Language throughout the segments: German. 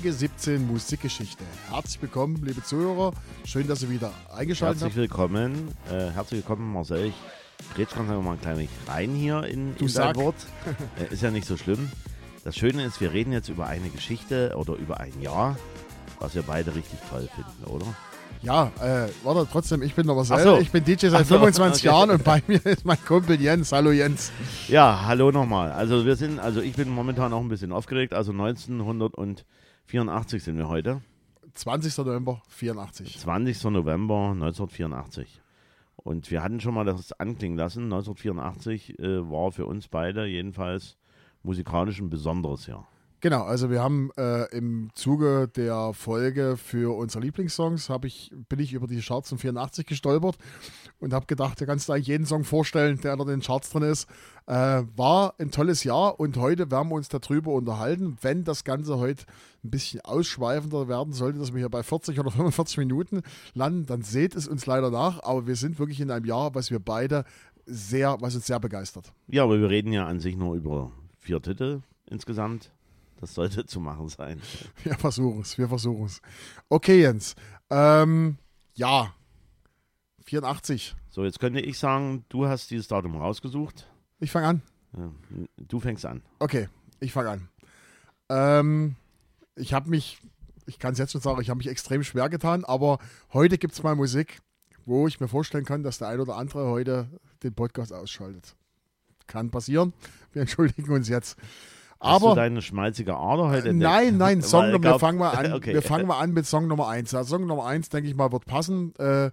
Folge 17 Musikgeschichte. Herzlich willkommen, liebe Zuhörer. Schön, dass ihr wieder eingeschaltet Herzlich willkommen, äh, herzlich willkommen Marcel. Ich rede ganz einfach mal ein klein wenig rein hier in, in dein Wort. Äh, ist ja nicht so schlimm. Das Schöne ist, wir reden jetzt über eine Geschichte oder über ein Jahr, was wir beide richtig toll finden, oder? habt. Ja, äh, warte, trotzdem, ich bin noch was Ach so. Ich bin DJ seit so, 25 okay. Jahren und bei mir ist mein Kumpel Jens. Hallo Jens. Ja, hallo nochmal. Also wir sind, also ich bin momentan auch ein bisschen aufgeregt. Also 1984 sind wir heute. 20. November 84. 20. November 1984. Und wir hatten schon mal das anklingen lassen. 1984 äh, war für uns beide jedenfalls musikalisch ein besonderes Jahr. Genau, also wir haben äh, im Zuge der Folge für unsere Lieblingssongs hab ich, bin ich über die Charts von 84 gestolpert und habe gedacht, da kannst du eigentlich jeden Song vorstellen, der unter den Charts drin ist. Äh, war ein tolles Jahr und heute werden wir uns darüber unterhalten. Wenn das Ganze heute ein bisschen ausschweifender werden sollte, dass wir hier bei 40 oder 45 Minuten landen, dann seht es uns leider nach. Aber wir sind wirklich in einem Jahr, was wir beide sehr, was uns sehr begeistert. Ja, aber wir reden ja an sich nur über vier Titel insgesamt. Das sollte zu machen sein. Wir versuchen es, wir versuchen es. Okay, Jens. Ähm, ja, 84. So, jetzt könnte ich sagen, du hast dieses Datum rausgesucht. Ich fange an. Ja, Du fängst an. Okay, ich fange an. Ähm, ich habe mich, ich kann es jetzt schon sagen, ich habe mich extrem schwer getan, aber heute gibt es mal Musik, wo ich mir vorstellen kann, dass der ein oder andere heute den Podcast ausschaltet. Kann passieren. Wir entschuldigen uns jetzt. Hast du Aber deine schmalzige Ader heute entdeckt? Nein, nein, Song, Weil, wir fangen mal an. Okay. Wir fangen mal an mit Song Nummer 1. Ja, Song Nummer 1, denke ich mal, wird passen. Äh,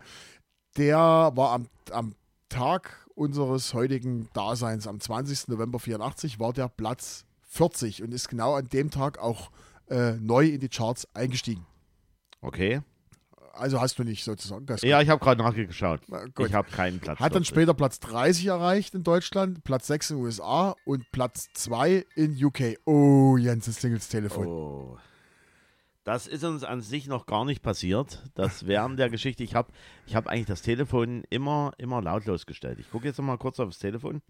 der war am, am Tag unseres heutigen Daseins, am 20. November 84, war der Platz 40 und ist genau an dem Tag auch äh, neu in die Charts eingestiegen. Okay. Also hast du nicht sozusagen. Das Ja, ich habe gerade nachgeschaut. Ich habe keinen Platz. Hat dann 40. später Platz 30 erreicht in Deutschland, Platz 6 in den USA und Platz 2 in UK. Oh, Jens, das klingelt das Telefon. Oh. Das ist uns an sich noch gar nicht passiert. Das während der Geschichte. Ich habe ich hab eigentlich das Telefon immer, immer lautlos gestellt. Ich gucke jetzt noch mal kurz aufs Telefon,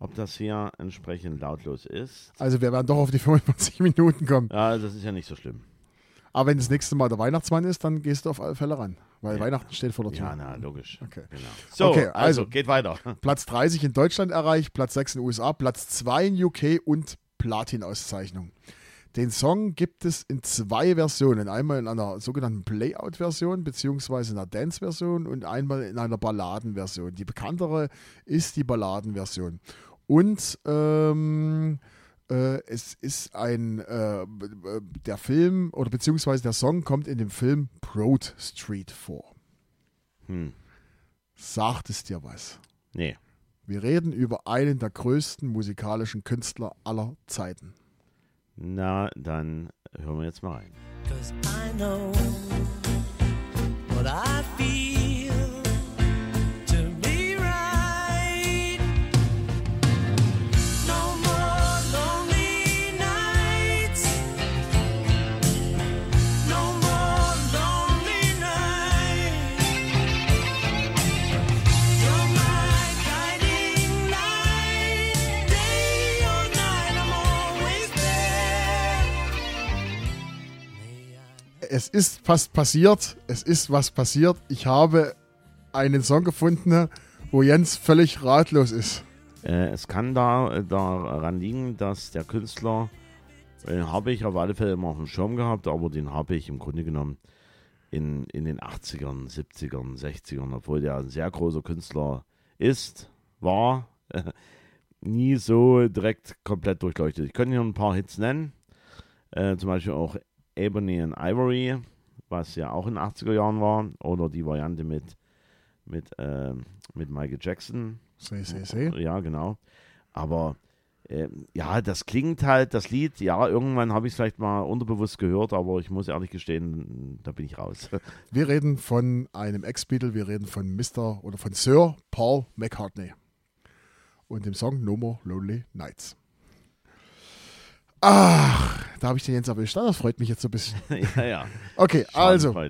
ob das hier entsprechend lautlos ist. Also wir werden doch auf die 45 Minuten kommen. Ja, das ist ja nicht so schlimm. Aber wenn das nächste Mal der Weihnachtsmann ist, dann gehst du auf alle Fälle ran. Weil Ja. Weihnachten steht vor der Tür. Ja, na, logisch. Okay. Genau. So, Okay, also, also. geht weiter. Platz 30 in Deutschland erreicht, Platz 6 in den USA, Platz 2 in UK und Platin-Auszeichnung. Den Song gibt es in zwei Versionen. Einmal in einer sogenannten Playout-Version, beziehungsweise in einer Dance-Version und einmal in einer Balladen-Version. Die bekanntere ist die Balladen-Version. Und ähm, äh, es ist ein, äh, der Film oder beziehungsweise der Song kommt in dem Film Broad Street vor. Hm. Sagt es dir was? Nee. Wir reden über einen der größten musikalischen Künstler aller Zeiten. Na, dann hören wir jetzt mal rein. Cause I know what I feel Es ist fast passiert. Es ist was passiert. Ich habe einen Song gefunden, wo Jens völlig ratlos ist. Äh, es kann da äh, daran liegen, dass der Künstler, äh, habe ich auf alle Fälle immer auf dem Schirm gehabt, aber den habe ich im Grunde genommen in, in den 80ern, 70ern, 60ern, obwohl der ein sehr großer Künstler ist, war, nie so direkt komplett durchleuchtet. Ich könnte hier ein paar Hits nennen, äh, zum Beispiel auch Ebony and Ivory, was ja auch in den 80er Jahren war, oder die Variante mit, mit, ähm, mit Michael Jackson. Seh, seh, seh. Ja, genau. Aber ähm, ja, das klingt halt, das Lied, ja, irgendwann habe ich es vielleicht mal unterbewusst gehört, aber ich muss ehrlich gestehen, da bin ich raus. Wir reden von einem Ex-Beatle, wir reden von Mr. oder von Sir Paul McCartney. Und dem Song No More Lonely Nights. Ach, da habe ich den Jens erwischt. Das freut mich jetzt so ein bisschen. ja, ja. Okay, also.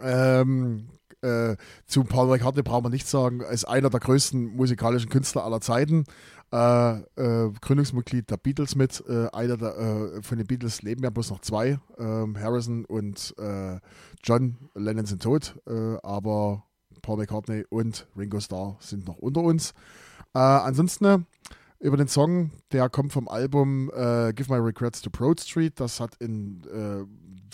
Ähm, Äh, zu Paul McCartney brauchen wir nichts sagen. Er ist einer der größten musikalischen Künstler aller Zeiten. Äh, äh, Gründungsmitglied der Beatles mit. Äh, einer der, äh, von den Beatles leben ja bloß noch zwei. Ähm, Harrison und äh, John Lennon sind tot. Aber Paul McCartney und Ringo Starr sind noch unter uns. Ansonsten über den Song, der kommt vom Album äh, Give My Regrets to Broad Street. Das hat in äh,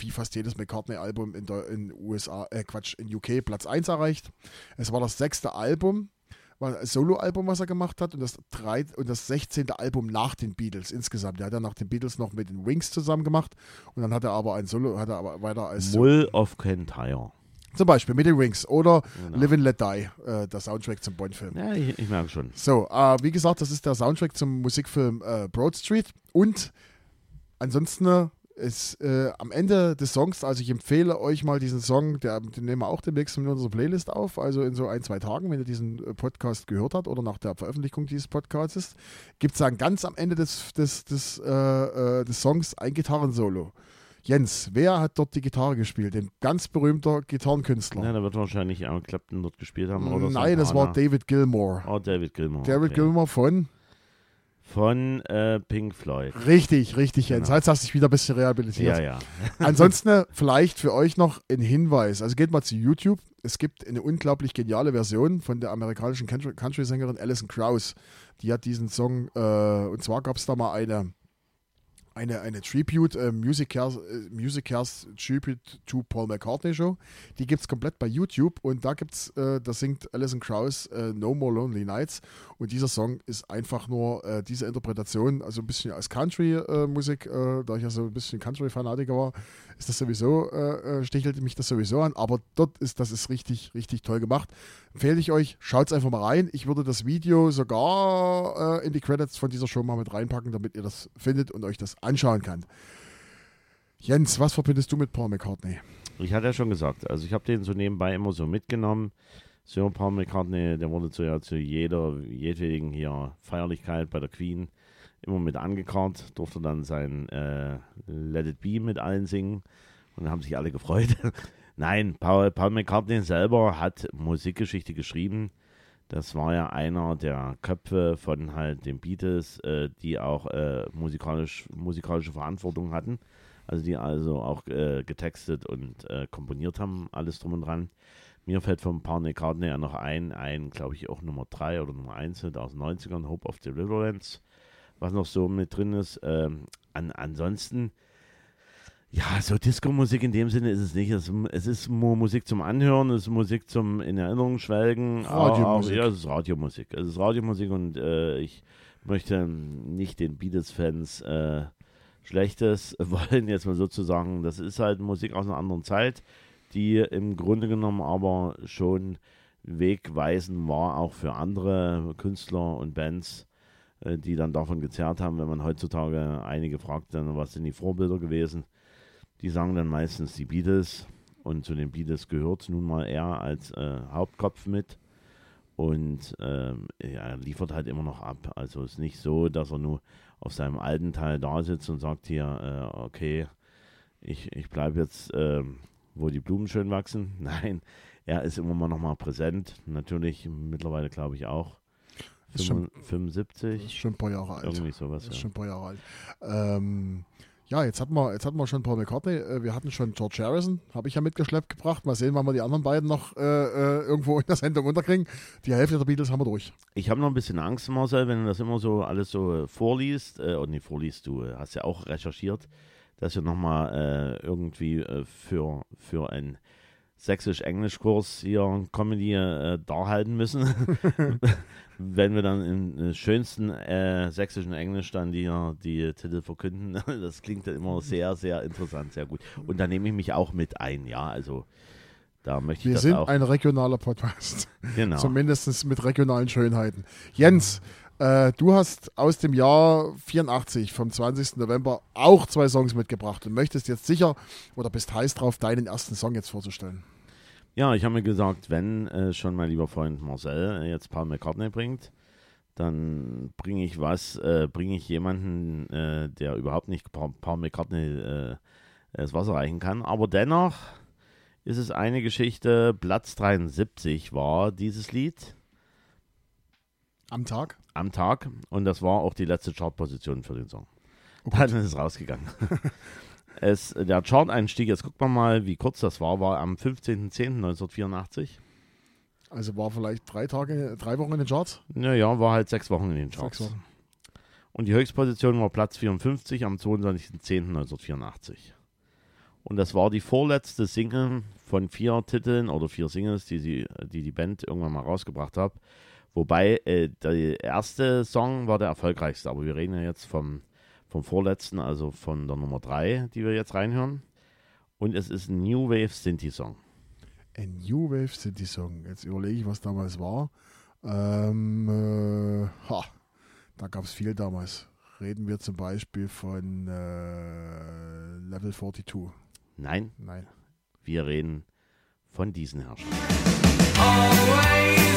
wie fast jedes McCartney-Album in der in USA, äh, Quatsch, in UK Platz 1 erreicht. Es war das sechste Album, war ein Solo-Album, was er gemacht hat, und das, drei, und das 16. Album nach den Beatles insgesamt. Der hat er nach den Beatles noch mit den Wings zusammen gemacht und dann hat er aber ein Solo, hat er aber weiter als Mull of Kentire. Zum Beispiel mit den Wings oder Genau. Live and Let Die, äh, der Soundtrack zum Bond-Film. Ja, ich, ich merke schon. So, äh, wie gesagt, das ist der Soundtrack zum Musikfilm äh, Broad Street. Und ansonsten äh, ist äh, am Ende des Songs, also ich empfehle euch mal diesen Song, der, den nehmen wir auch demnächst in unserer Playlist auf, also in so ein, zwei Tagen, wenn ihr diesen äh, Podcast gehört habt oder nach der Veröffentlichung dieses Podcasts, gibt es dann ganz am Ende des, des, des, äh, äh, des Songs ein Gitarrensolo. Jens, wer hat dort die Gitarre gespielt? Ein ganz berühmter Gitarrenkünstler. Ja, da wird wahrscheinlich Eric Clapton dort gespielt haben. Oder Nein, das war. David Gilmore. Oh, David Gilmour. David okay. Gilmore von Von äh, Pink Floyd. Richtig, richtig, Jens. Genau. Jetzt hast du dich wieder ein bisschen rehabilitiert. Ja, ja. Ansonsten äh, vielleicht für euch noch ein Hinweis. Also geht mal zu YouTube. Es gibt eine unglaublich geniale Version von der amerikanischen Country- Country-Sängerin Alison Krauss. Die hat diesen Song, äh, und zwar gab es da mal eine, eine, eine Tribute, äh, Music, Cares, äh, Music Cares Tribute to Paul McCartney Show. Die gibt es komplett bei YouTube und da gibt's, äh, da singt Alison Krauss äh, No More Lonely Nights und dieser Song ist einfach nur äh, diese Interpretation, also ein bisschen als Country-Musik, äh, da ich ja so ein bisschen Country-Fanatiker war, ist das sowieso, äh, äh, stichelt mich das sowieso an, aber dort ist, das ist richtig, richtig toll gemacht. Empfehle ich euch, schaut es einfach mal rein. Ich würde das Video sogar äh, in die Credits von dieser Show mal mit reinpacken, damit ihr das findet und euch das anschauen könnt. Jens, was verbindest du mit Paul McCartney? Ich hatte ja schon gesagt, also ich habe den so nebenbei immer so mitgenommen. Sir Paul McCartney, der wurde zu, ja, zu jeder, jedwedigen hier Feierlichkeit bei der Queen immer mit angekarrt, durfte dann sein äh, Let It Be mit allen singen und haben sich alle gefreut. Nein, Paul, Paul McCartney selber hat Musikgeschichte geschrieben. Das war ja einer der Köpfe von halt den Beatles, äh, die auch äh, musikalisch, musikalische Verantwortung hatten. Also die also auch äh, getextet und äh, komponiert haben, alles drum und dran. Mir fällt von Paul McCartney ja noch ein, ein, glaube ich, auch Nummer 3 oder Nummer 1 aus den 90ern, Hope of Deliverance, was noch so mit drin ist. Ähm, an, ansonsten, ja, so Disco-Musik in dem Sinne ist es nicht. Es, es ist nur Musik zum Anhören, es ist Musik zum in Erinnerung schwelgen. Radiomusik. Ja, es ist Radiomusik. Es ist Radiomusik und äh, ich möchte nicht den Beatles-Fans äh, Schlechtes wollen, jetzt mal sozusagen. Das ist halt Musik aus einer anderen Zeit, die im Grunde genommen aber schon wegweisend war, auch für andere Künstler und Bands, die dann davon gezerrt haben. Wenn man heutzutage einige fragt, dann, was sind die Vorbilder gewesen, die sagen dann meistens die Beatles. Und zu den Beatles gehört nun mal er als äh, Hauptkopf mit. Und ähm, er liefert halt immer noch ab. Also ist nicht so, dass er nur auf seinem alten Teil da sitzt und sagt hier, äh, okay, ich, ich bleibe jetzt, ähm, wo die Blumen schön wachsen. Nein, er ist immer mal noch mal präsent. Natürlich mittlerweile glaube ich auch. Ist schon- 75, Das ist schon ein paar Jahre alt. irgendwie sowas. Ist Ja. schon ein paar Jahre alt. Ähm, ja, jetzt hatten, wir, jetzt hatten wir schon Paul McCartney. Äh, wir hatten schon George Harrison, habe ich ja mitgeschleppt gebracht. Mal sehen, wann wir die anderen beiden noch äh, äh, irgendwo in der Sendung unterkriegen. Die Hälfte der Beatles haben wir durch. Ich habe noch ein bisschen Angst, Marcel, wenn du das immer so alles so äh, vorliest, äh, und nicht vorliest, du hast ja auch recherchiert, dass wir nochmal äh, irgendwie äh, für, für einen Sächsisch-Englisch-Kurs hier Comedy äh, darhalten müssen. wenn wir dann im äh, schönsten äh, sächsischen Englisch dann die, die Titel verkünden. Das klingt dann immer sehr, sehr interessant, sehr gut. Und da nehme ich mich auch mit ein, ja, also da möchte ich Wir sind auch. ein regionaler Podcast. genau. Zumindest mit regionalen Schönheiten. Jens, äh, du hast aus dem Jahr 84, vom 20. November, auch zwei Songs mitgebracht und möchtest jetzt sicher oder bist heiß drauf, deinen ersten Song jetzt vorzustellen. Ja, ich habe mir gesagt, wenn äh, schon mein lieber Freund Marcel äh, jetzt Paul McCartney bringt, dann bringe ich was, äh, bringe ich jemanden, äh, der überhaupt nicht Paul, Paul McCartney äh, das Wasser reichen kann. Aber dennoch ist es eine Geschichte. Platz 73 war dieses Lied Am Tag? Am Tag und das war auch die letzte Chartposition für den Song. Oh Dann ist es rausgegangen. es, der Chart-Einstieg, jetzt guckt man mal, wie kurz das war, war am 15.10.1984. Also war vielleicht drei Tage, drei Wochen in den Charts? Naja, war halt sechs Wochen in den Charts. Und die Höchstposition war Platz 54 am 22.10.1984. Und das war die vorletzte Single von vier Titeln oder vier Singles, die sie, die, die Band irgendwann mal rausgebracht hat. Wobei äh, der erste Song war der erfolgreichste, aber wir reden ja jetzt vom, vom vorletzten, also von der Nummer 3, die wir jetzt reinhören. Und es ist ein New Wave Synthi-Song. Ein New Wave City Song. Jetzt überlege ich, was damals war. Ähm, äh, ha, da gab es viel damals. Reden wir zum Beispiel von äh, Level 42. Nein, Nein. wir reden von diesen Herrschern. Always,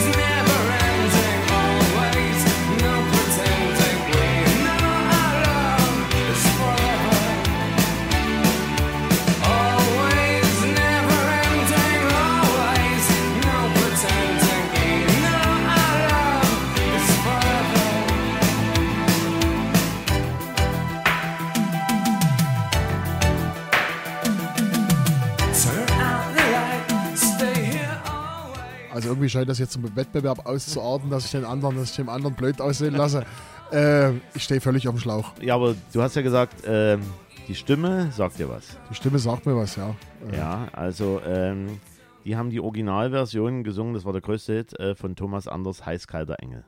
scheint das jetzt im Wettbewerb auszuarten, dass ich den anderen, dass ich dem anderen blöd aussehen lasse. äh, ich stehe völlig auf dem Schlauch. Ja, aber du hast ja gesagt, ähm, die Stimme sagt dir was. Die Stimme sagt mir was, ja. Äh, Ja, also ähm, die haben die Originalversion gesungen, das war der größte Hit äh, von Thomas Anders, Heißkalter Engel.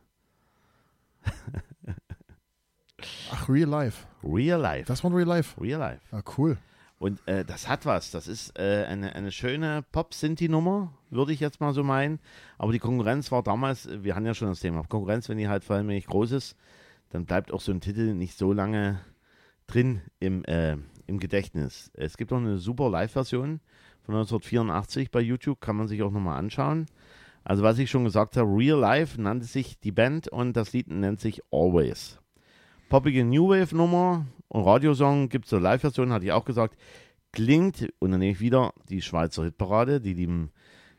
Ach, Real Life. Real Life. Das war Real Life. Real Life. Ja, cool. Und äh, das hat was. Das ist äh, eine, eine schöne Pop-Sinti-Nummer, würde ich jetzt mal so meinen. Aber die Konkurrenz war damals, wir hatten ja schon das Thema, Konkurrenz, wenn die halt vor allem nicht groß ist, dann bleibt auch so ein Titel nicht so lange drin im, äh, im Gedächtnis. Es gibt auch eine super Live-Version von 1984 bei YouTube, kann man sich auch nochmal anschauen. Also was ich schon gesagt habe, Real Life nannte sich die Band und das Lied nennt sich Always. Poppige New Wave Nummer und Radiosong gibt es eine Live-Version, hatte ich auch gesagt. Klingt, und dann nehme ich wieder die Schweizer Hitparade, die lieben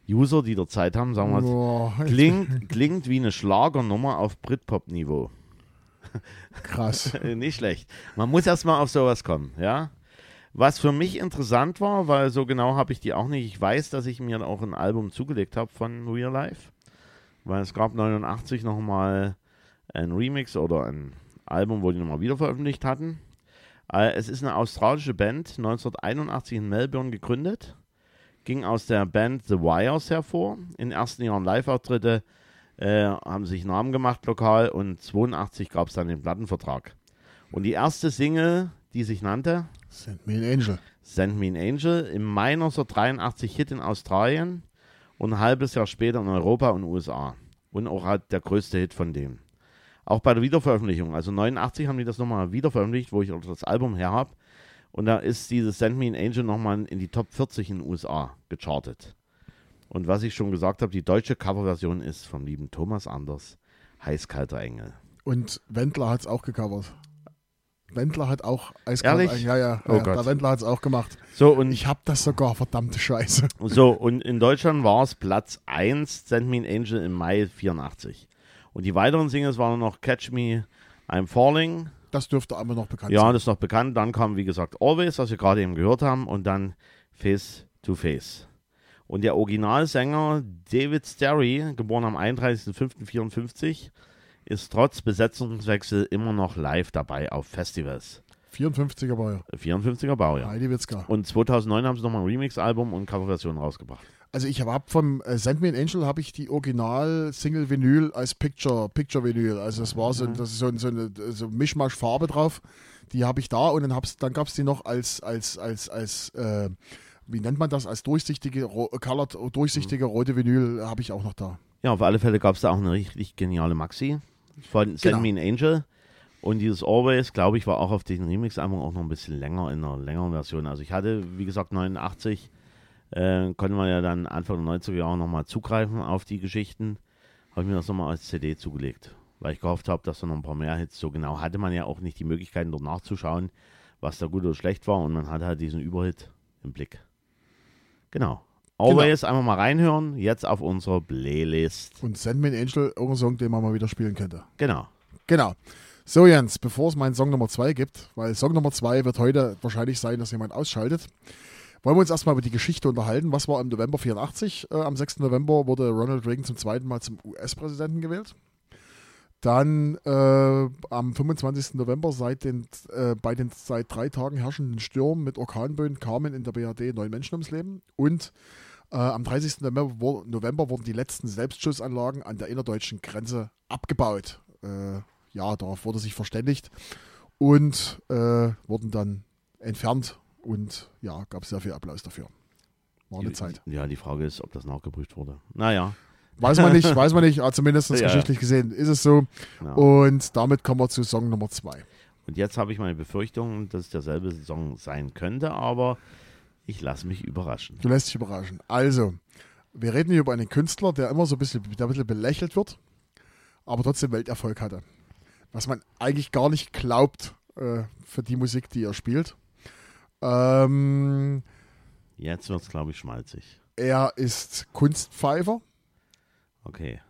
User, die der Zeit haben, sagen wir mal, Boah, klingt, klingt wie eine Schlagernummer auf Britpop-Niveau. krass. Nicht schlecht. Man muss erstmal auf sowas kommen, ja. Was für mich interessant war, weil so genau habe ich die auch nicht. Ich weiß, dass ich mir auch ein Album zugelegt habe von Real Life, weil es gab 89 nochmal ein Remix oder ein Album, wo die nochmal wieder veröffentlicht hatten. Äh, Es ist eine australische Band, 1981 in Melbourne gegründet, ging aus der Band The Wires hervor. In den ersten Jahren Live-Auftritte äh, haben sich Namen gemacht lokal und 82 gab es dann den Plattenvertrag. Und die erste Single, die sich nannte Send me an Angel. Send Me an Angel, im Mai 1983 Hit in Australien und ein halbes Jahr später in Europa und USA. Und auch halt der größte Hit von dem. Auch bei der Wiederveröffentlichung, also 89 haben die das nochmal wiederveröffentlicht, wo ich auch das Album her habe. Und da ist dieses Send Me an Angel nochmal in die Top 40 in den USA gechartet. Und was ich schon gesagt habe, die deutsche Coverversion ist vom lieben Thomas Anders, Heißkalter Engel. Und Wendler hat es auch gecovert. Wendler hat auch eiskalt. Ehrlich? Ja, ja. Oh ja der Wendler hat es auch gemacht. So, und Ich hab das sogar, verdammte Scheiße. So, und in Deutschland war es Platz 1, Send Me an Angel im Mai 84. Und die weiteren Singles waren noch Catch Me, I'm Falling. Das dürfte einmal noch bekannt Ja, sein. das ist noch bekannt. Dann kam, wie gesagt, Always, was wir gerade eben gehört haben. Und dann Face to Face. Und der Originalsänger David Sterry, geboren am 31.05.54, ist trotz Besetzungswechsel immer noch live dabei auf Festivals. 54er Bauer. 54er Baujahr. Heidi Witzka. Und 2009 haben sie nochmal ein Remix-Album und Coverversion rausgebracht. Also ich habe vom äh, Send Me an Angel habe ich die Original Single Vinyl als Picture Picture Vinyl. Also das war so, ein- das ist so, so eine so Mischmasch Farbe drauf. Die habe ich da und dann hab's, dann gab es die noch als als als als äh, wie nennt man das als durchsichtige colored, durchsichtige rote Vinyl habe ich auch noch da. Ja, auf alle Fälle gab es da auch eine richtig geniale Maxi von Send Genau. Me an Angel. Und dieses Always, glaube ich, war auch auf diesem Remix-Album auch noch ein bisschen länger in einer längeren Version. Also ich hatte, wie gesagt, 89, äh, konnte man ja dann Anfang der 90er Jahre nochmal zugreifen auf die Geschichten. Habe ich mir das nochmal als CD zugelegt, weil ich gehofft habe, dass da noch ein paar mehr Hits, so genau hatte man ja auch nicht die Möglichkeiten dort nachzuschauen, was da gut oder schlecht war. Und man hatte halt diesen Überhit im Blick. Genau. Aber Genau. jetzt einfach mal reinhören, jetzt auf unserer Playlist. Und Sandman Angel, irgendein Song, den man mal wieder spielen könnte. Genau. Genau. So, Jens, bevor es meinen Song Nummer 2 gibt, weil Song Nummer 2 wird heute wahrscheinlich sein, dass jemand ausschaltet, wollen wir uns erstmal über die Geschichte unterhalten. Was war im November 84? Äh, am 6. November wurde Ronald Reagan zum zweiten Mal zum US-Präsidenten gewählt. Dann äh, am 25. November seit den, äh, bei den seit drei Tagen herrschenden Stürmen mit Orkanböen kamen in der BRD neun Menschen ums Leben. Und äh, am 30. November, November wurden die letzten Selbstschussanlagen an der innerdeutschen Grenze abgebaut. Äh, ja, darauf wurde sich verständigt und äh, wurden dann entfernt. Und ja, gab es sehr viel Applaus dafür. War eine Die- Zeit. Ja, die Frage ist, ob das nachgeprüft wurde. Naja, Weiß man nicht, weiß man nicht, aber zumindest Ja. geschichtlich gesehen ist es so. genau. Und damit kommen wir zu Song Nummer zwei. Und jetzt habe ich meine Befürchtung, dass es derselbe Song sein könnte, aber ich lasse mich überraschen. Du lässt dich überraschen. Also, wir reden hier über einen Künstler, der immer so ein bisschen, der ein bisschen belächelt wird, aber trotzdem Welterfolg hatte. Was man eigentlich gar nicht glaubt äh, für die Musik, die er spielt. Ähm, Jetzt wird es, glaube ich, schmalzig. er ist Kunstpfeifer. Okay.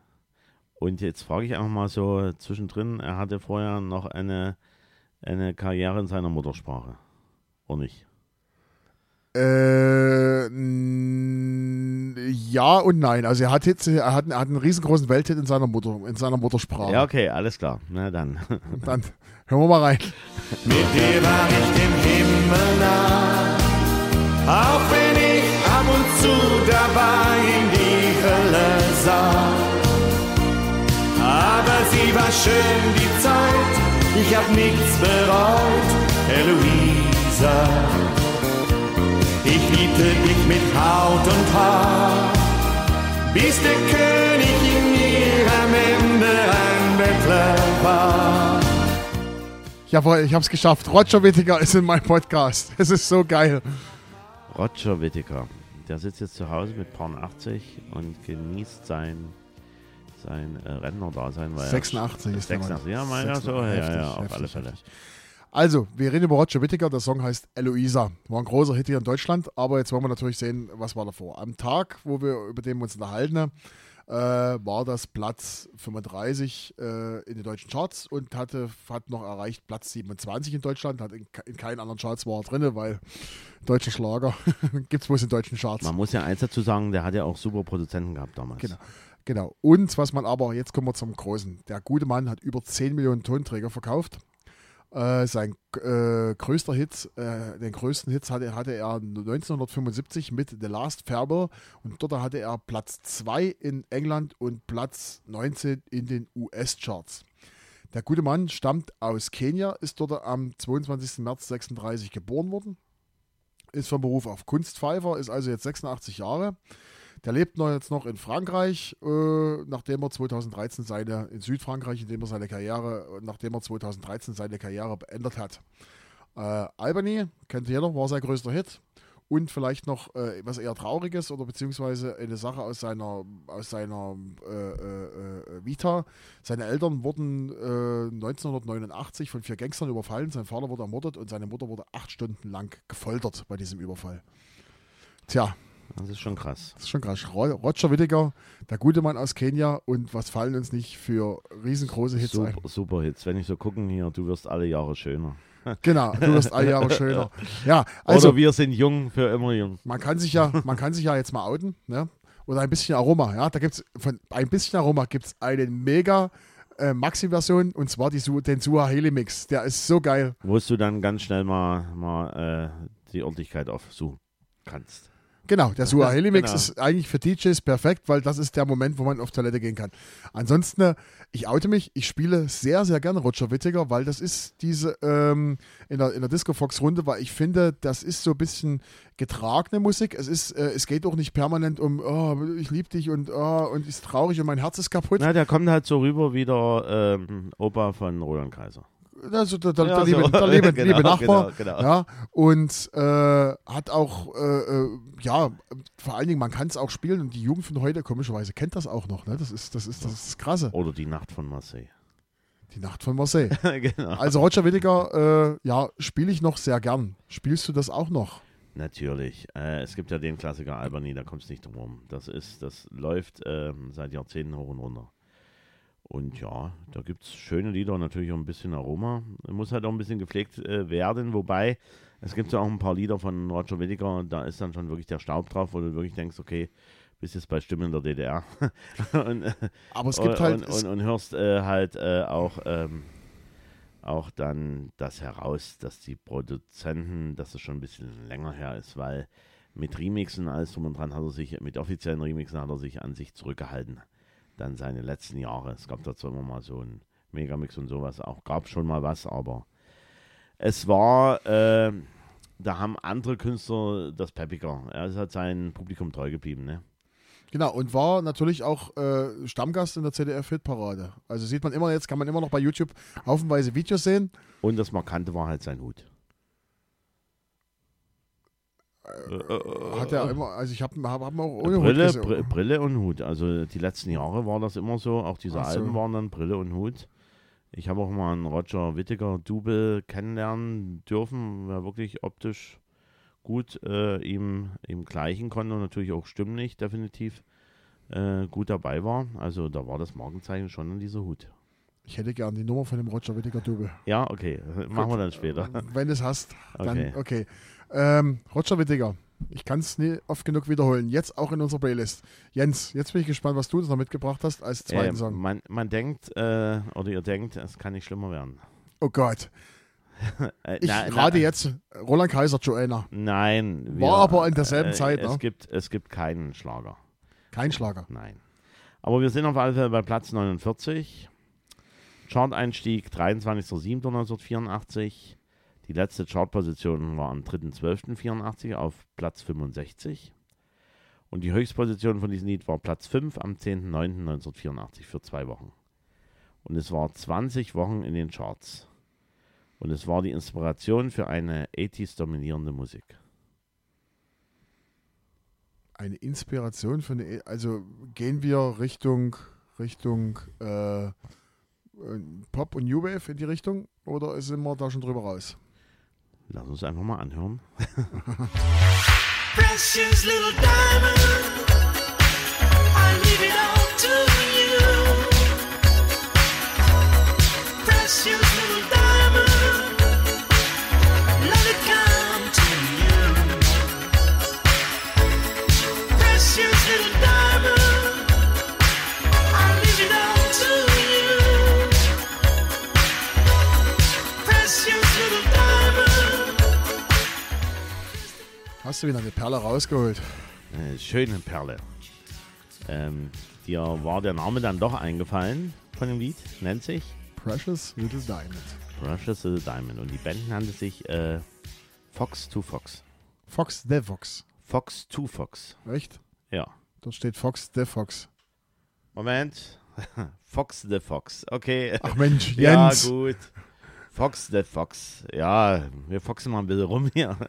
Und jetzt frage ich einfach mal so zwischendrin, er hatte vorher noch eine, eine Karriere in seiner Muttersprache. Oder nicht? Äh, ja und nein. Also er hat jetzt, er hat, er hat einen riesengroßen Welthit in seiner Mutter, in seiner Muttersprache. Ja, okay, alles klar. Na dann. Dann hören wir mal rein. Mit dir war ich dem Himmel nah, auch wenn ich ab und zu dabei in die Hölle sah. Aber sie war schön, die Zeit, ich hab nichts bereut, Eloisa. Ich liebte dich mit Haut und Haar, bis der König in mir am Ende ein Bettler war. Jawohl, ich habe es geschafft. Roger Wittiger ist in meinem Podcast. Es ist so geil. Roger Whittaker. Der sitzt jetzt zu Hause mit Paar 80 und genießt sein, sein äh, Rentnerdasein. weil er- 86 ist der Mann. 86, ja, mein, ja, so, ja, Heftig, ja, auf heftig, alle Fälle. heftig. Also, wir reden über Roger Whittaker. Der Song heißt Eloisa. War ein großer Hit hier in Deutschland, aber jetzt wollen wir natürlich sehen, was war davor. Am Tag, wo wir über den uns unterhalten, äh, war das Platz 35 äh, in den deutschen Charts und hatte, hat noch erreicht Platz 27 in Deutschland. Hat in, in keinen anderen Charts war er drin, weil deutsche Schlager gibt es bloß in deutschen Charts. Man muss ja eins dazu sagen, der hat ja auch super Produzenten gehabt damals. Genau. Genau. Und was man aber, jetzt kommen wir zum Großen. Der gute Mann hat über 10 Millionen Tonträger verkauft. Äh, sein äh, größter Hit, äh, den größten Hits hatte, hatte er 1975 mit The Last Farewell und dort hatte er Platz 2 in England und Platz 19 in den US-Charts. Der gute Mann stammt aus Kenia, ist dort am 22. März 36 geboren worden, ist vom Beruf auf Kunstpfeifer, ist also jetzt 86 Jahre. Der lebt noch jetzt noch in Frankreich, äh, nachdem er 2013 seine, in Südfrankreich, indem er seine Karriere, nachdem er 2013 seine Karriere beendet hat. Äh, Albany, kennt jeder, war sein größter Hit. Und vielleicht noch äh, was eher Trauriges oder beziehungsweise eine Sache aus seiner, aus seiner äh, äh, äh, Vita. Seine Eltern wurden äh, 1989 von vier Gangstern überfallen. Sein Vater wurde ermordet und seine Mutter wurde acht Stunden lang gefoltert bei diesem Überfall. Tja, Das ist schon krass. das ist schon krass. Ro- Roger Whittaker, der gute Mann aus Kenia und was fallen uns nicht für riesengroße Hits ein. Super, super Hits. Wenn ich so gucken hier, du wirst alle Jahre schöner. Genau, du wirst alle Jahre schöner. Ja, also Oder wir sind jung für immer jung. man kann sich ja, man kann sich ja jetzt mal outen, ne? Oder ein bisschen Aroma, ja. Da gibt's von ein bisschen Aroma gibt es eine mega äh, Maxi-Version und zwar die, den Suaheli Mix. Der ist so geil. Wo du dann ganz schnell mal, mal äh, die Ordentlichkeit aufsuchen kannst. Genau, der Suaheli Mix Genau. ist eigentlich für DJs perfekt, weil das ist der Moment, wo man auf Toilette gehen kann. Ansonsten, äh, ich oute mich, ich spiele sehr, sehr gerne Roger Whittaker, weil das ist diese ähm, in der, in der Disco Fox Runde, weil ich finde, das ist so ein bisschen getragene Musik. Es ist, äh, es geht auch nicht permanent um, oh, ich liebe dich und oh, und ist traurig und mein Herz ist kaputt. Na, der kommt halt so rüber wie der ähm, Opa von Roland Kaiser. Also der, der, Ja, der, liebe, so. der liebe, Genau, liebe Nachbar. genau, genau. Ja, und äh, hat auch, äh, äh, ja, vor allen Dingen, man kann es auch spielen und die Jugend von heute, komischerweise, kennt das auch noch. Ne? Das, ist, das, ist, das ist das Krasse. Oder die Nacht von Marseille. Die Nacht von Marseille. genau. Also Roger Whittaker, äh, ja, spiele ich noch sehr gern. Spielst du das auch noch? Natürlich. Äh, es gibt ja den Klassiker Albany, da kommst du nicht drum rum. Das ist, das läuft ähm, seit Jahrzehnten hoch und runter. Und ja, da gibt es schöne Lieder natürlich auch ein bisschen Aroma. Muss halt auch ein bisschen gepflegt äh, werden, wobei es gibt ja auch ein paar Lieder von Roger Whittaker, da ist dann schon wirklich der Staub drauf, wo du wirklich denkst, okay, bist jetzt bei Stimmen der DDR. und, äh, Aber es gibt und, halt. Und, und, und hörst äh, halt äh, auch, ähm, auch dann das heraus, dass die Produzenten, dass es schon ein bisschen länger her ist, weil mit Remixen alles drum und dran hat er sich, mit offiziellen Remixen hat er sich an sich zurückgehalten. Dann seine letzten Jahre. Es gab dazu immer mal so ein Megamix und sowas. Auch gab schon mal was, aber es war, äh, da haben andere Künstler das peppiger. Er ist halt sein Publikum treu geblieben, ne? Genau, und war natürlich auch äh, Stammgast in der CDF-Hitparade. Also sieht man immer, jetzt kann man immer noch bei YouTube haufenweise Videos sehen. Und das Markante war halt sein Hut. Hat er immer, also ich habe hab, hab auch ohne Brille, Hut. Br Brille und Hut. Also die letzten Jahre war das immer so. Auch diese so. Alben waren dann Brille und Hut. Ich habe auch mal einen Roger Whittaker Double kennenlernen dürfen, der wirklich optisch gut äh, ihm, ihm gleichen konnte und natürlich auch stimmlich definitiv äh, gut dabei war. Also da war das Markenzeichen schon an dieser Hut. Ich hätte gern die Nummer von dem Roger Whittaker Double. Ja, okay. Machen wir dann später. Wenn du es hast, dann Okay. okay. Ähm, Roger Whittaker, ich kann es nie oft genug wiederholen. Jetzt auch in unserer Playlist. Jens, jetzt bin ich gespannt, was du uns noch mitgebracht hast als zweiten Äh, Song. man, man denkt, äh, oder ihr denkt, es kann nicht schlimmer werden. Oh Gott. Äh, Ich na- rate na- jetzt Roland Kaiser, Joanna. Nein. War aber in derselben Zeit, Es, ne? gibt, es gibt keinen Schlager. Kein Schlager. Nein. Aber wir sind auf alle Fälle bei Platz 49. Chart-Einstieg 23.07.1984. Die letzte Chartposition war am 3.12.84 auf Platz 65. Und die Höchstposition von diesem Lied war Platz 5 am 10.09.1984 für zwei Wochen. Und es war 20 Wochen in den Charts. Und es war die Inspiration für eine 80s dominierende Musik. Eine Inspiration für eine. Also gehen wir Richtung Richtung äh, äh, Pop und New Wave in die Richtung oder sind wir da schon drüber raus? Lass uns einfach mal anhören. Precious little diamond, I leave it all to you. Precious little Hast du wieder eine Perle rausgeholt? Äh, schöne Perle. Ähm, dir war der Name dann doch eingefallen von dem Lied, nennt sich Precious Little Diamond. Precious Little Diamond. Und die Band nannte sich äh, Fox to Fox. Fox the Fox. Fox to Fox. Echt? Ja. Dort steht Fox the Fox. Moment. Fox the Fox. Okay. Ach Mensch, ja, Jens. gut. Fox the Fox. Ja, wir foxen mal ein bisschen rum hier.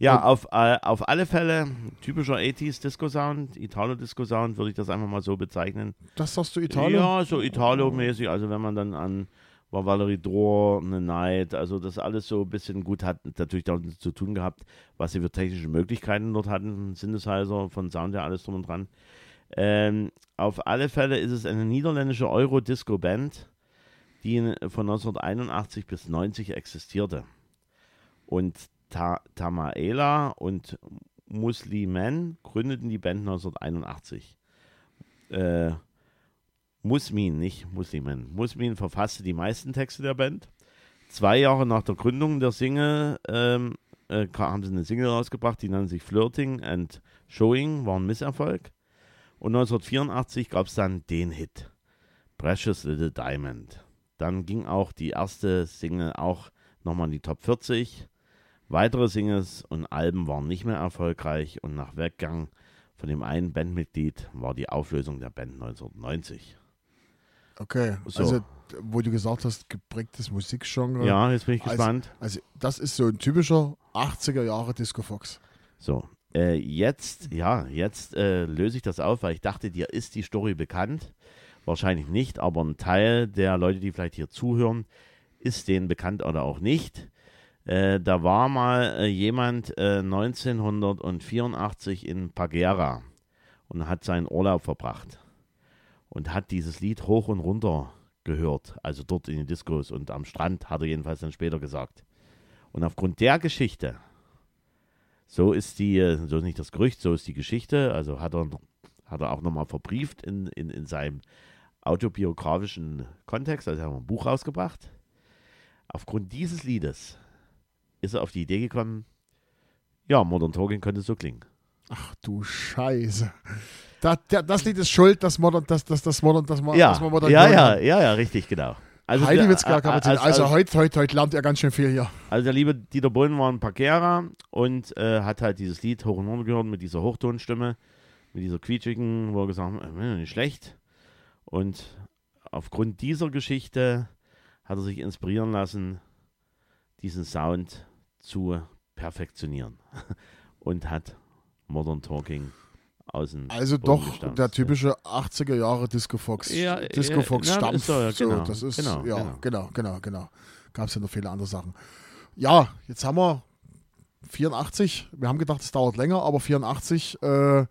Ja, auf, äh, auf alle Fälle typischer 80s Disco-Sound, Italo-Disco-Sound, würde ich das einfach mal so bezeichnen. das sagst du Italien? Ja, so Italo-mäßig. Also wenn man dann an war Valerie Dor, eine Night, also das alles so ein bisschen gut hat natürlich damit zu tun gehabt, was sie für technische Möglichkeiten dort hatten, Synthesizer, von Sound her alles drum und dran. Ähm, auf alle Fälle ist es eine niederländische Euro-Disco-Band, die in- von 1981 bis 90 existierte. Und Ta Tamaela und Muslimen gründeten die Band 1981. Äh, Musmin, nicht Muslimen. Musmin verfasste die meisten Texte der Band. Zwei Jahre nach der Gründung der Single ähm, äh, haben sie eine Single rausgebracht, die nannte sich Flirting and Showing, war ein Misserfolg. Und 1984 gab es dann den Hit, Precious Little Diamond. Dann ging auch die erste Single auch nochmal in die Top 40. Weitere Singles und Alben waren nicht mehr erfolgreich und nach Weggang von dem einen Bandmitglied war die Auflösung der Band 1990. Okay, So. also wo du gesagt hast, geprägtes Musikgenre. Ja, jetzt bin ich Also- gespannt. Also das ist so ein typischer 80er Jahre Disco Fox. So, äh, jetzt, ja, jetzt äh, löse ich das auf, weil ich dachte, dir ist die Story bekannt. Wahrscheinlich nicht, aber ein Teil der Leute, die vielleicht hier zuhören, ist denen bekannt oder auch nicht. Äh, da war mal äh, jemand äh, 1984 in Pagera und hat seinen Urlaub verbracht und hat dieses Lied hoch und runter gehört, also dort in den Diskos und am Strand, hat er jedenfalls dann später gesagt. Und aufgrund der Geschichte, so ist die, äh, so ist nicht das Gerücht, so ist die Geschichte, also hat er, hat er auch nochmal verbrieft in, in, in seinem autobiografischen Kontext, also haben wir ein Buch rausgebracht. Aufgrund dieses Liedes ist er auf die Idee gekommen, ja, Modern Talking könnte so klingen. Ach du Scheiße. Da, der, das Lied ist schuld, dass Modern, dass, dass, das Modern, dass man, Ja, dass man Modern ja, ja, ja, ja, richtig, genau. Also Heidi der- Witzka, äh, Kapitän. als- Also als- heute, heute, heute lernt er ganz schön viel hier. Also der liebe Dieter Bohlen war ein Parkera und äh, hat halt dieses Lied hoch und runter gehört mit dieser Hochtonstimme, mit dieser quietschigen, wo er gesagt hat, äh, nicht schlecht. Und aufgrund dieser Geschichte hat er sich inspirieren lassen, diesen Sound zu perfektionionieren und hat Modern Talking aus dem Also Boden doch gestampft. der typische 80er Jahre Disco Fox. Ja, Disco ja, Fox ja, Stampf. so, ja, genau, das ist, genau, ja, genau. genau, genau, genau. Gab es ja noch viele andere Sachen. Ja, jetzt haben wir 84. Wir haben gedacht, es dauert länger, aber 84. Äh,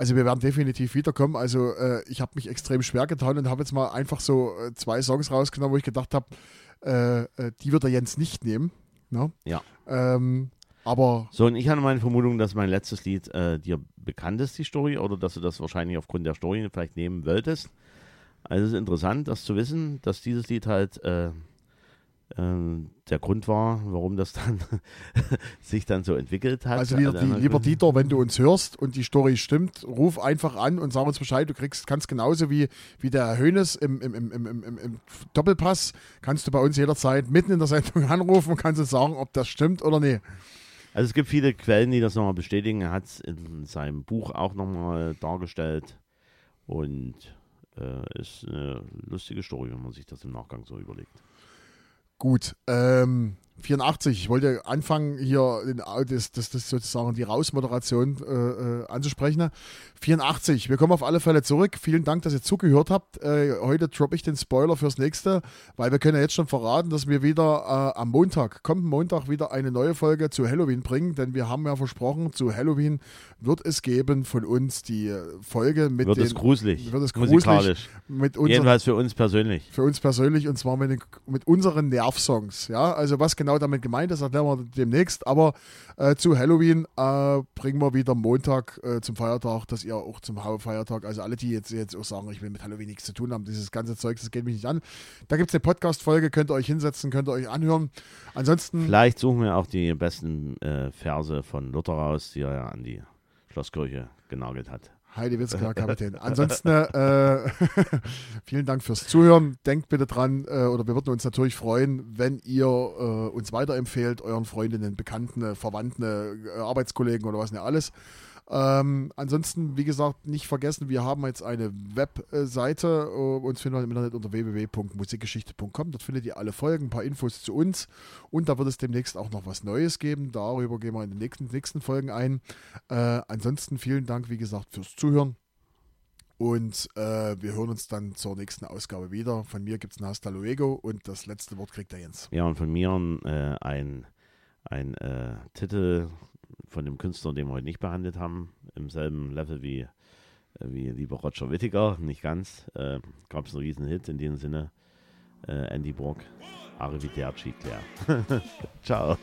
also wir werden definitiv wiederkommen. Also äh, ich habe mich extrem schwer getan und habe jetzt mal einfach so äh, zwei Songs rausgenommen, wo ich gedacht habe, äh, äh, die wird der Jens nicht nehmen. Ne? Ja. Ähm, aber So, und ich hatte meine Vermutung, dass mein letztes Lied äh, dir bekannt ist, die Story, oder dass du das wahrscheinlich aufgrund der Story vielleicht nehmen wolltest. Also es ist interessant, das zu wissen, dass dieses Lied halt äh, der Grund war, warum das dann sich dann so entwickelt hat. Also lieber, die, lieber Dieter, wenn du uns hörst und die Story stimmt, ruf einfach an und sag uns Bescheid. Du kriegst, kannst genauso wie, wie der Hönes im, im, im, im, Doppelpass, kannst du bei uns jederzeit mitten in der Sendung anrufen und kannst uns sagen, ob das stimmt oder nee. Also es gibt viele Quellen, die das nochmal bestätigen. Er hat es in seinem Buch auch nochmal dargestellt. Und äh, ist eine lustige Story, wenn man sich das im Nachgang so überlegt. Gut, ähm, 84. Ich wollte anfangen, hier den, das, das, das sozusagen die Rausmoderation äh, äh, anzusprechen. 84. Wir kommen auf alle Fälle zurück. Vielen Dank, dass ihr zugehört habt. Äh, heute droppe ich den Spoiler fürs nächste, weil wir können ja jetzt schon verraten, dass wir wieder äh, am Montag, kommenden Montag, wieder eine neue Folge zu Halloween bringen, denn wir haben ja versprochen, zu Halloween wird es geben von uns die äh, Folge mit Wird den es gruselig, wird es gruselig musikalisch. mit unseren Jedenfalls für uns persönlich. für uns persönlich und zwar mit, den, mit unseren Nervsongs. Ja, also was genau damit gemeint ist, erklären wir demnächst. Aber äh, zu Halloween äh, bringen wir wieder Montag äh, zum Feiertag, dass ihr auch zum Feiertag, also alle, die jetzt, jetzt auch sagen, ich will mit Halloween nichts zu tun haben, dieses ganze Zeug, das geht mich nicht an. Da gibt es eine Podcast-Folge, könnt ihr euch hinsetzen, könnt ihr euch anhören. Ansonsten, Vielleicht suchen wir auch die besten äh, Verse von Luther raus, die er ja an die Schlosskirche genagelt hat. Heidi Witzka, Kapitän. Ansonsten äh, vielen Dank fürs Zuhören. Denkt bitte dran, äh, oder wir würden uns natürlich freuen, wenn ihr äh, uns weiterempfehlt, euren Freundinnen, Bekannten, äh, Verwandten, äh, Arbeitskollegen oder was nicht alles. Ähm, ansonsten, wie gesagt, nicht vergessen, wir haben jetzt eine Webseite. Äh, uns findet man im Internet unter www.musikgeschichte.com. Dort findet ihr alle Folgen, ein paar Infos zu uns. Und da wird es demnächst auch noch was Neues geben. Darüber gehen wir in den nächsten, nächsten Folgen ein. Äh, ansonsten vielen Dank, wie gesagt, fürs Zuhören. Und äh, wir hören uns dann zur nächsten Ausgabe wieder. Von mir gibt es ein Hasta Luego und das letzte Wort kriegt der Jens. Ja, und von mir äh, ein, ein äh, Titel von dem Künstler, den wir heute nicht behandelt haben, im selben Level wie, äh, wie lieber Roger Whittaker, nicht ganz. Äh, Gab es einen riesen Hit in dem Sinne. Äh, Andy Brock, Arrivederci, Claire. Ciao.